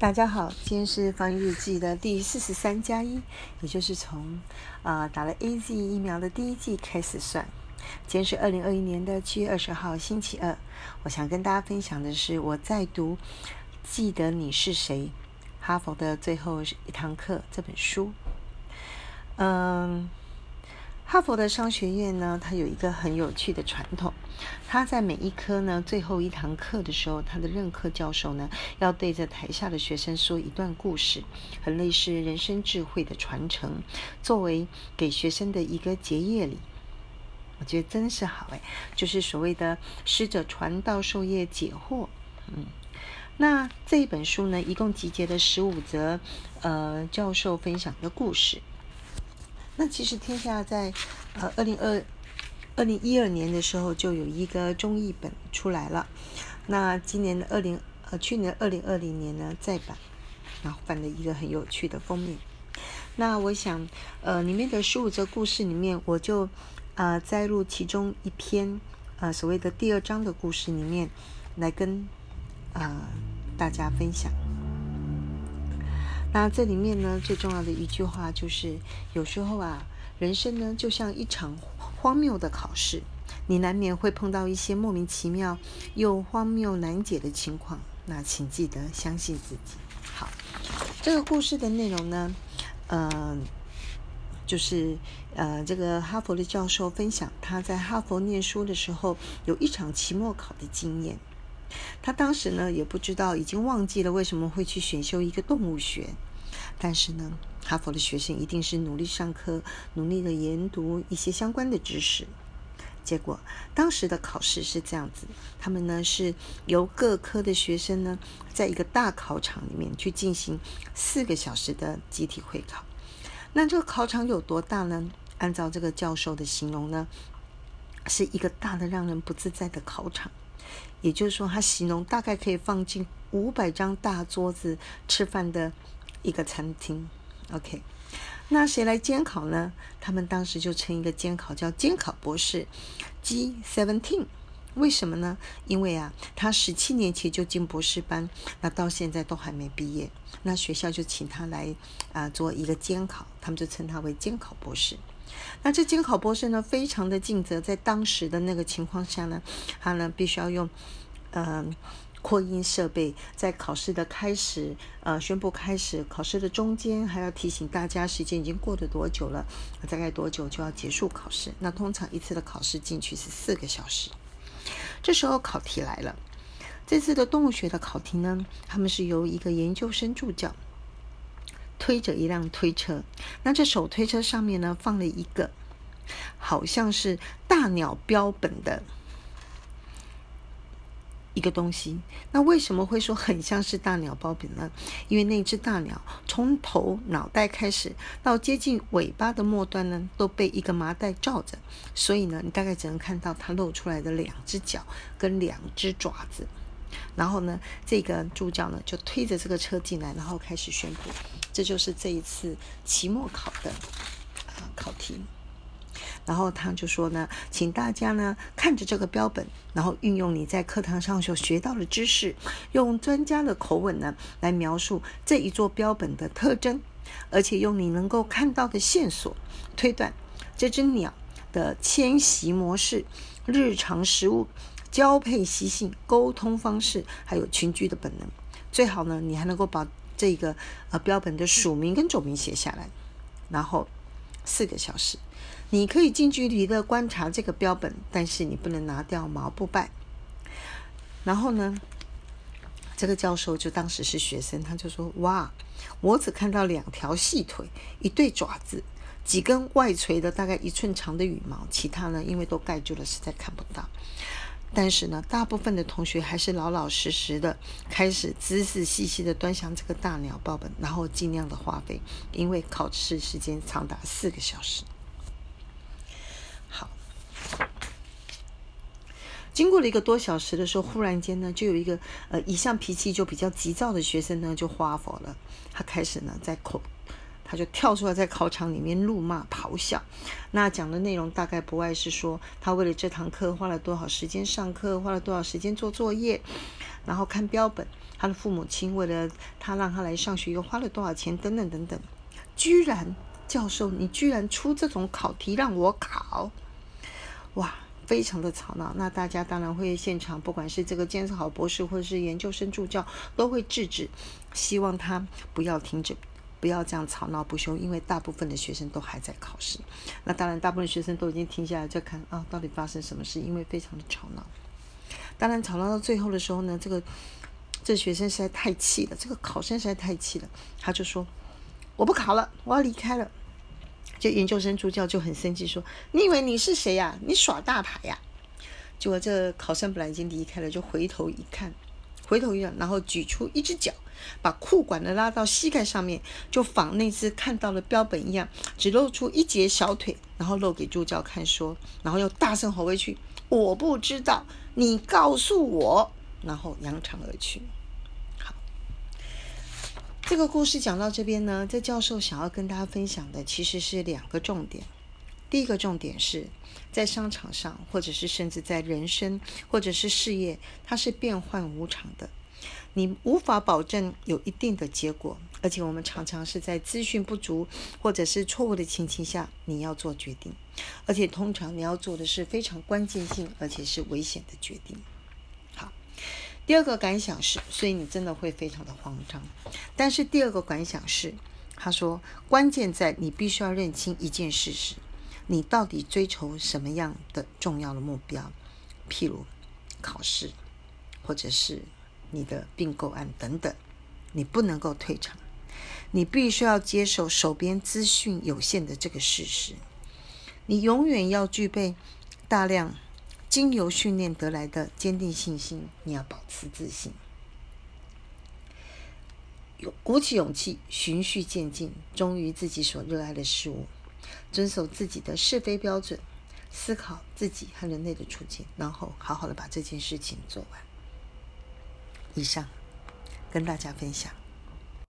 大家好，今天是防疫日记的第四十三加一，也就是从啊打了 A Z 疫苗的第一季开始算。今天是二零二一年的七月二十号，星期二。我想跟大家分享的是我在读《记得你是谁》哈佛的最后一堂课这本书。嗯。哈佛的商学院呢，它有一个很有趣的传统。它在每一科呢最后一堂课的时候，它的任课教授呢要对着台下的学生说一段故事，很类似人生智慧的传承，作为给学生的一个结业礼。我觉得真是好哎，就是所谓的师者传道授业解惑。嗯，那这一本书呢，一共集结了十五则呃教授分享的故事。那其实天下在呃二零二二零一二年的时候就有一个中译本出来了，那今年的二零呃去年二零二零年呢再版，然后翻了一个很有趣的封面。那我想呃里面的十五则故事里面，我就啊摘录其中一篇呃所谓的第二章的故事里面来跟啊大家分享。那这里面呢，最重要的一句话就是，有时候啊，人生呢就像一场荒谬的考试，你难免会碰到一些莫名其妙又荒谬难解的情况。那请记得相信自己。好，这个故事的内容呢，嗯，就是呃，这个哈佛的教授分享他在哈佛念书的时候有一场期末考的经验。他当时呢也不知道，已经忘记了为什么会去选修一个动物学。但是呢，哈佛的学生一定是努力上课，努力的研读一些相关的知识。结果当时的考试是这样子：他们呢是由各科的学生呢，在一个大考场里面去进行四个小时的集体会考。那这个考场有多大呢？按照这个教授的形容呢，是一个大的让人不自在的考场。也就是说，他形容大概可以放进五百张大桌子吃饭的一个餐厅。OK，那谁来监考呢？他们当时就称一个监考叫监考博士 G Seventeen。为什么呢？因为啊，他十七年前就进博士班，那到现在都还没毕业。那学校就请他来啊做一个监考，他们就称他为监考博士。那这监考博士呢，非常的尽责，在当时的那个情况下呢，他呢必须要用，嗯，扩音设备，在考试的开始，呃，宣布开始考试的中间，还要提醒大家时间已经过了多久了，大概多久就要结束考试。那通常一次的考试进去是四个小时。这时候考题来了，这次的动物学的考题呢，他们是由一个研究生助教。推着一辆推车，那这手推车上面呢放了一个好像是大鸟标本的一个东西。那为什么会说很像是大鸟标本呢？因为那只大鸟从头脑袋开始到接近尾巴的末端呢，都被一个麻袋罩着，所以呢，你大概只能看到它露出来的两只脚跟两只爪子。然后呢，这个助教呢就推着这个车进来，然后开始宣布，这就是这一次期末考的啊考题。然后他就说呢，请大家呢看着这个标本，然后运用你在课堂上所学到的知识，用专家的口吻呢来描述这一座标本的特征，而且用你能够看到的线索推断这只鸟的迁徙模式、日常食物。交配习性、沟通方式，还有群居的本能，最好呢，你还能够把这个呃标本的属名跟种名写下来。然后四个小时，你可以近距离的观察这个标本，但是你不能拿掉毛布袋。然后呢，这个教授就当时是学生，他就说：“哇，我只看到两条细腿，一对爪子，几根外垂的大概一寸长的羽毛，其他呢，因为都盖住了，实在看不到。”但是呢，大部分的同学还是老老实实的开始仔仔细细的端详这个大鸟报本，然后尽量的花费，因为考试时间长达四个小时。好，经过了一个多小时的时候，忽然间呢，就有一个呃一向脾气就比较急躁的学生呢，就发火了，他开始呢在口。他就跳出来，在考场里面怒骂、咆哮。那讲的内容大概不外是说，他为了这堂课花了多少时间上课，花了多少时间做作业。然后看标本，他的父母亲为了他让他来上学又花了多少钱等等等等，居然教授你居然出这种考题让我考，哇！非常的吵闹，那大家当然会现场，不管是这个监考博士或者是研究生助教，都会制止，希望他不要停止，不要这样吵闹不休，因为大部分的学生都还在考试。那当然，大部分学生都已经停下来在看啊，到底发生什么事？因为非常的吵闹。当然，吵闹到最后的时候呢，这个这学生实在太气了，这个考生实在太气了，他就说：“我不考了，我要离开了。”就研究生助教就很生气，说：“你以为你是谁呀？你耍大牌呀？”结果这考生本来已经离开了，就回头一看，回头一样，然后举出一只脚，把裤管的拉到膝盖上面，就仿那只看到了标本一样，只露出一截小腿，然后露给助教看，说，然后又大声吼回去：“我不知道，你告诉我。”然后扬长而去。好这个故事讲到这边呢，这教授想要跟大家分享的其实是两个重点。第一个重点是在商场上，或者是甚至在人生或者是事业，它是变幻无常的，你无法保证有一定的结果，而且我们常常是在资讯不足或者是错误的情形下，你要做决定，而且通常你要做的是非常关键性而且是危险的决定。好第二个感想是，所以你真的会非常的慌张。但是第二个感想是，他说，关键在你必须要认清一件事实：你到底追求什么样的重要的目标？譬如考试，或者是你的并购案等等，你不能够退场，你必须要接受手边资讯有限的这个事实。你永远要具备大量。经由训练得来的坚定信心，你要保持自信，有鼓起勇气，循序渐进，忠于自己所热爱的事物，遵守自己的是非标准，思考自己和人类的处境，然后好好的把这件事情做完。以上跟大家分享。